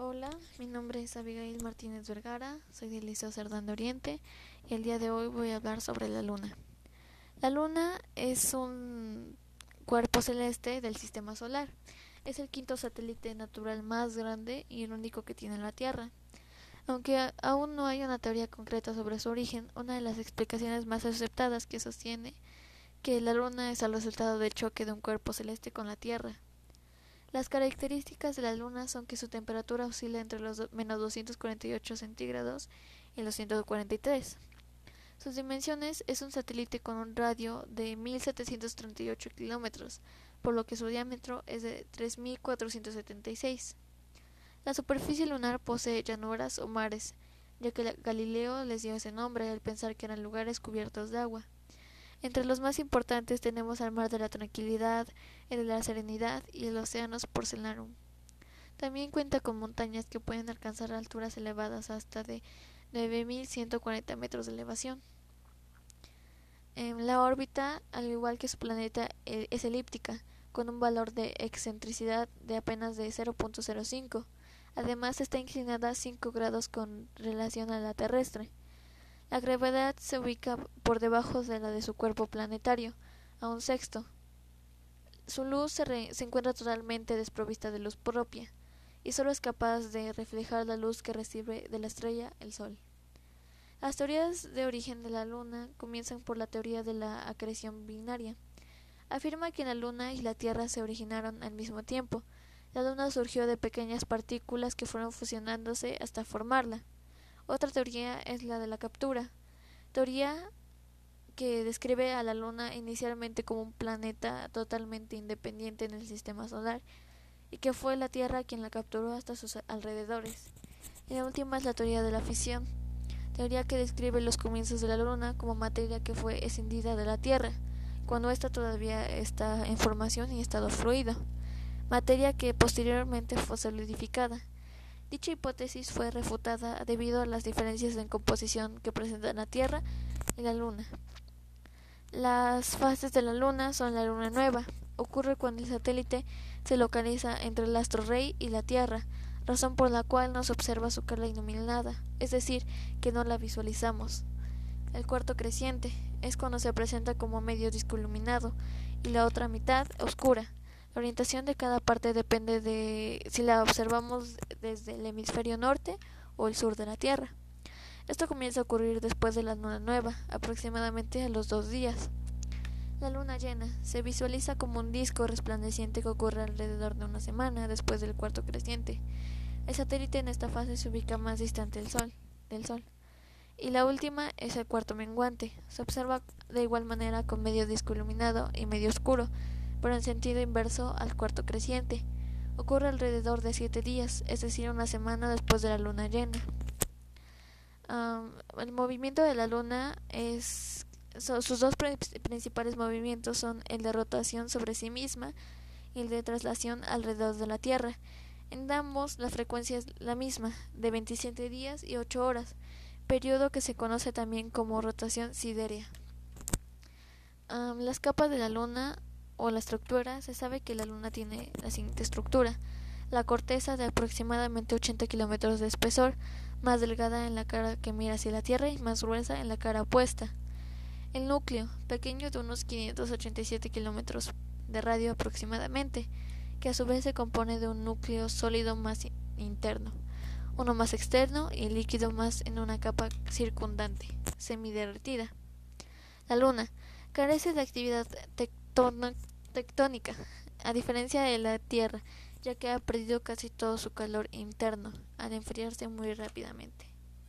Hola, mi nombre es Abigail Martínez Vergara, soy del Liceo Cerdán de Oriente y el día de hoy voy a hablar sobre la Luna. La Luna es un cuerpo celeste del sistema solar. Es el quinto satélite natural más grande y el único que tiene la Tierra. Aunque aún no hay una teoría concreta sobre su origen, una de las explicaciones más aceptadas que sostiene que la Luna es el resultado del choque de un cuerpo celeste con la Tierra. Las características de la Luna son que su temperatura oscila entre los menos 248 centígrados y los 143. Sus dimensiones es un satélite con un radio de 1738 kilómetros, por lo que su diámetro es de 3476. La superficie lunar posee llanuras o mares, ya que Galileo les dio ese nombre al pensar que eran lugares cubiertos de agua. Entre los más importantes tenemos al Mar de la Tranquilidad, el de la Serenidad y el Océano Porcelarum. También cuenta con montañas que pueden alcanzar alturas elevadas hasta de 9.140 metros de elevación. En la órbita, al igual que su planeta, e, es elíptica, con un valor de excentricidad de apenas de 0.05. Además, está inclinada 5 grados con relación a la terrestre. La gravedad se ubica por debajo de la de su cuerpo planetario, a un sexto. Su luz se, encuentra totalmente desprovista de luz propia y solo es capaz de reflejar la luz que recibe de la estrella, el Sol. Las teorías de origen de la Luna comienzan por la teoría de la acreción binaria. Afirma que la Luna y la Tierra se originaron al mismo tiempo. La Luna surgió de pequeñas partículas que fueron fusionándose hasta formarla. Otra teoría es la de la captura, teoría que describe a la Luna inicialmente como un planeta totalmente independiente en el sistema solar y que fue la Tierra quien la capturó hasta sus alrededores. Y la última es la teoría de la fisión, teoría que describe los comienzos de la Luna como materia que fue escindida de la Tierra, cuando ésta todavía está en formación y estado fluido, materia que posteriormente fue solidificada Dicha hipótesis fue refutada debido a las diferencias en composición que presentan la Tierra y la Luna. Las fases de la Luna son la Luna nueva. Ocurre cuando el satélite se localiza entre el astro rey y la Tierra, razón por la cual no se observa su cara iluminada, es decir, que no la visualizamos. El cuarto creciente es cuando se presenta como medio disco iluminado y la otra mitad oscura, la orientación de cada parte depende de si la observamos desde el hemisferio norte o el sur de la Tierra. Esto comienza a ocurrir después de la luna nueva, aproximadamente a los dos días. La luna llena se visualiza como un disco resplandeciente que ocurre alrededor de una semana después del cuarto creciente. El satélite en esta fase se ubica más distante del Sol, del Sol. Y la última es el cuarto menguante. Se observa de igual manera con medio disco iluminado y medio oscuro, pero en sentido inverso al cuarto creciente. Ocurre alrededor de siete días, es decir, una semana después de la luna llena. el movimiento de la luna es sus dos principales movimientos son el de rotación sobre sí misma y el de traslación alrededor de la Tierra. En ambos la frecuencia es la misma, de 27 días y 8 horas, periodo que se conoce también como rotación siderea. las capas de la Luna o la estructura, se sabe que la Luna tiene la siguiente estructura. La corteza de aproximadamente 80 kilómetros de espesor, más delgada en la cara que mira hacia la Tierra y más gruesa en la cara opuesta. El núcleo, pequeño de unos 587 kilómetros de radio aproximadamente, que a su vez se compone de un núcleo sólido más interno, uno más externo y líquido más en una capa circundante, semiderretida. La Luna carece de actividad tectónica, a diferencia de la Tierra, ya que ha perdido casi todo su calor interno al enfriarse muy rápidamente.